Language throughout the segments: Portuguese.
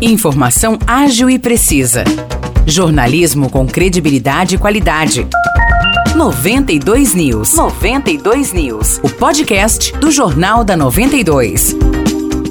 Informação ágil e precisa. Jornalismo com credibilidade e qualidade. 92 News. 92 News. O podcast do Jornal da 92.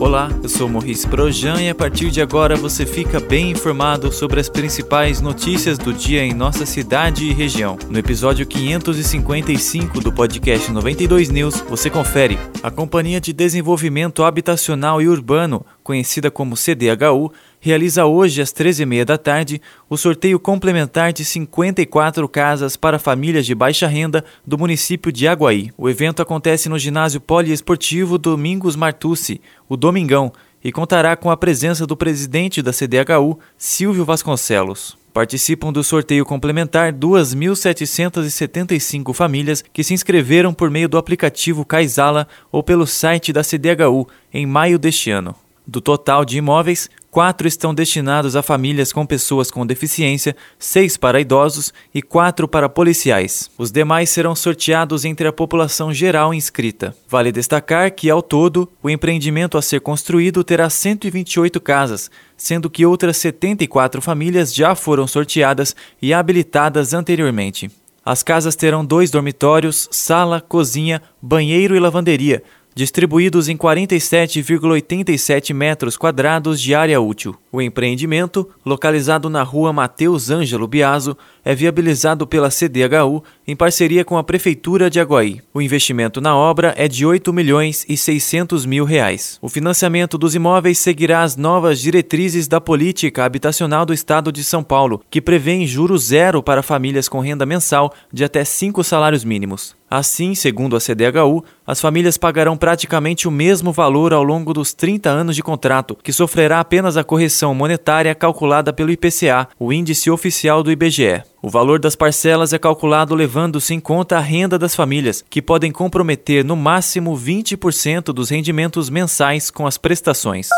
Olá, eu sou Maurice Projan e a partir de agora você fica bem informado sobre as principais notícias do dia em nossa cidade e região. No episódio 555 do podcast 92 News, você confere. A Companhia de Desenvolvimento Habitacional e Urbano, conhecida como CDHU, realiza hoje às 13h30 da tarde o sorteio complementar de 54 casas para famílias de baixa renda do município de Aguaí. O evento acontece no ginásio poliesportivo Domingos Martucci, o Domingão, e contará com a presença do presidente da CDHU, Silvio Vasconcelos. Participam do sorteio complementar 2.775 famílias que se inscreveram por meio do aplicativo Kaisala ou pelo site da CDHU em maio deste ano. Do total de imóveis, quatro estão destinados a famílias com pessoas com deficiência, seis para idosos e quatro para policiais. Os demais serão sorteados entre a população geral inscrita. Vale destacar que, ao todo, o empreendimento a ser construído terá 128 casas, sendo que outras 74 famílias já foram sorteadas e habilitadas anteriormente. As casas terão dois dormitórios, sala, cozinha, banheiro e lavanderia distribuídos em 47,87 metros quadrados de área útil. O empreendimento, localizado na rua Mateus Ângelo Biaso, é viabilizado pela CDHU em parceria com a Prefeitura de Aguaí. O investimento na obra é de 8 milhões e 600 mil reais. O financiamento dos imóveis seguirá as novas diretrizes da política habitacional do Estado de São Paulo, que prevê juros zero para famílias com renda mensal de até cinco salários mínimos. Assim, segundo a CDHU, as famílias pagarão praticamente o mesmo valor ao longo dos 30 anos de contrato, que sofrerá apenas a correção monetária calculada pelo IPCA, o índice oficial do IBGE. O valor das parcelas é calculado levando-se em conta a renda das famílias, que podem comprometer no máximo 20% dos rendimentos mensais com as prestações.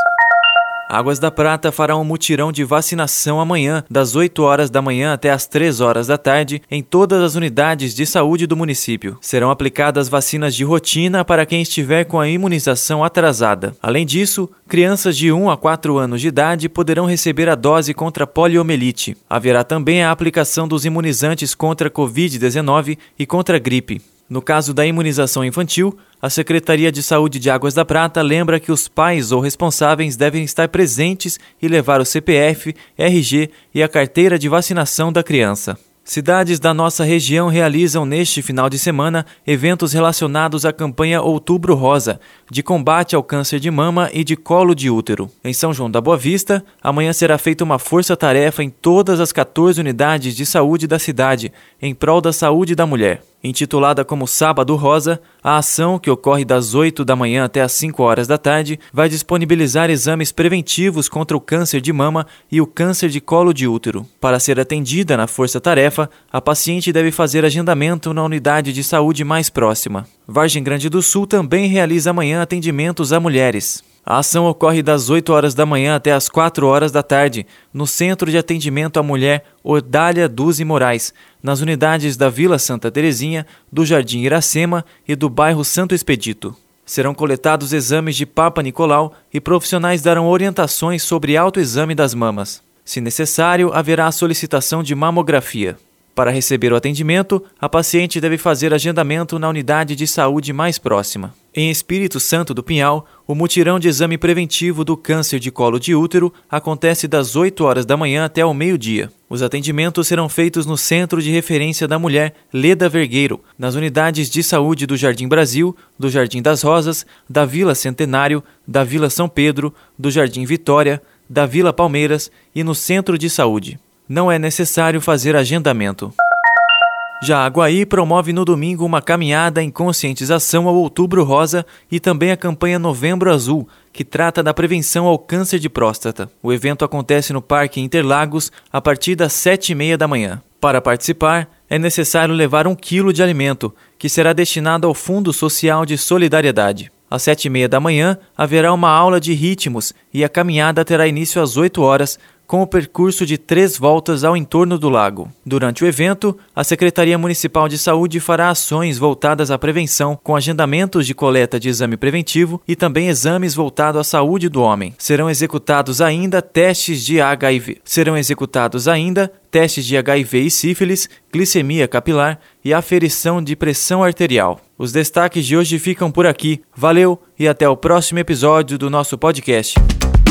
Águas da Prata fará um mutirão de vacinação amanhã, das 8 horas da manhã até as 3 horas da tarde, em todas as unidades de saúde do município. Serão aplicadas vacinas de rotina para quem estiver com a imunização atrasada. Além disso, crianças de 1 a 4 anos de idade poderão receber a dose contra poliomielite. Haverá também a aplicação dos imunizantes contra Covid-19 e contra gripe. No caso da imunização infantil, a Secretaria de Saúde de Águas da Prata lembra que os pais ou responsáveis devem estar presentes e levar o CPF, RG e a carteira de vacinação da criança. Cidades da nossa região realizam neste final de semana eventos relacionados à campanha Outubro Rosa, de combate ao câncer de mama e de colo de útero. Em São João da Boa Vista, amanhã será feita uma força-tarefa em todas as 14 unidades de saúde da cidade, em prol da saúde da mulher. Intitulada como Sábado Rosa, a ação, que ocorre das 8 da manhã até as 5 horas da tarde, vai disponibilizar exames preventivos contra o câncer de mama e o câncer de colo de útero. Para ser atendida na força-tarefa, a paciente deve fazer agendamento na unidade de saúde mais próxima. Vargem Grande do Sul também realiza amanhã atendimentos a mulheres. A ação ocorre das 8 horas da manhã até as 4 horas da tarde, no Centro de Atendimento à Mulher Ordália Duzi Moraes, nas unidades da Vila Santa Terezinha, do Jardim Iracema e do bairro Santo Expedito. Serão coletados exames de Papa Nicolau e profissionais darão orientações sobre autoexame das mamas. Se necessário, haverá a solicitação de mamografia. Para receber o atendimento, a paciente deve fazer agendamento na unidade de saúde mais próxima. Em Espírito Santo do Pinhal, o mutirão de exame preventivo do câncer de colo de útero acontece das 8 horas da manhã até o meio-dia. Os atendimentos serão feitos no Centro de Referência da Mulher Leda Vergueiro, nas unidades de saúde do Jardim Brasil, do Jardim das Rosas, da Vila Centenário, da Vila São Pedro, do Jardim Vitória, da Vila Palmeiras e no Centro de Saúde não é necessário fazer agendamento. Já Aguaí promove no domingo uma caminhada em conscientização ao Outubro Rosa e também a campanha Novembro Azul, que trata da prevenção ao câncer de próstata. O evento acontece no Parque Interlagos a partir das sete e meia da manhã. Para participar, é necessário levar um quilo de alimento, que será destinado ao Fundo Social de Solidariedade. Às sete e meia da manhã, haverá uma aula de ritmos e a caminhada terá início às 8 horas, com o percurso de três voltas ao entorno do lago. Durante o evento, a Secretaria Municipal de Saúde fará ações voltadas à prevenção, com agendamentos de coleta de exame preventivo e também exames voltados à saúde do homem. Serão executados ainda testes de HIV. Serão executados ainda testes de HIV e sífilis, glicemia capilar e aferição de pressão arterial. Os destaques de hoje ficam por aqui. Valeu e até o próximo episódio do nosso podcast.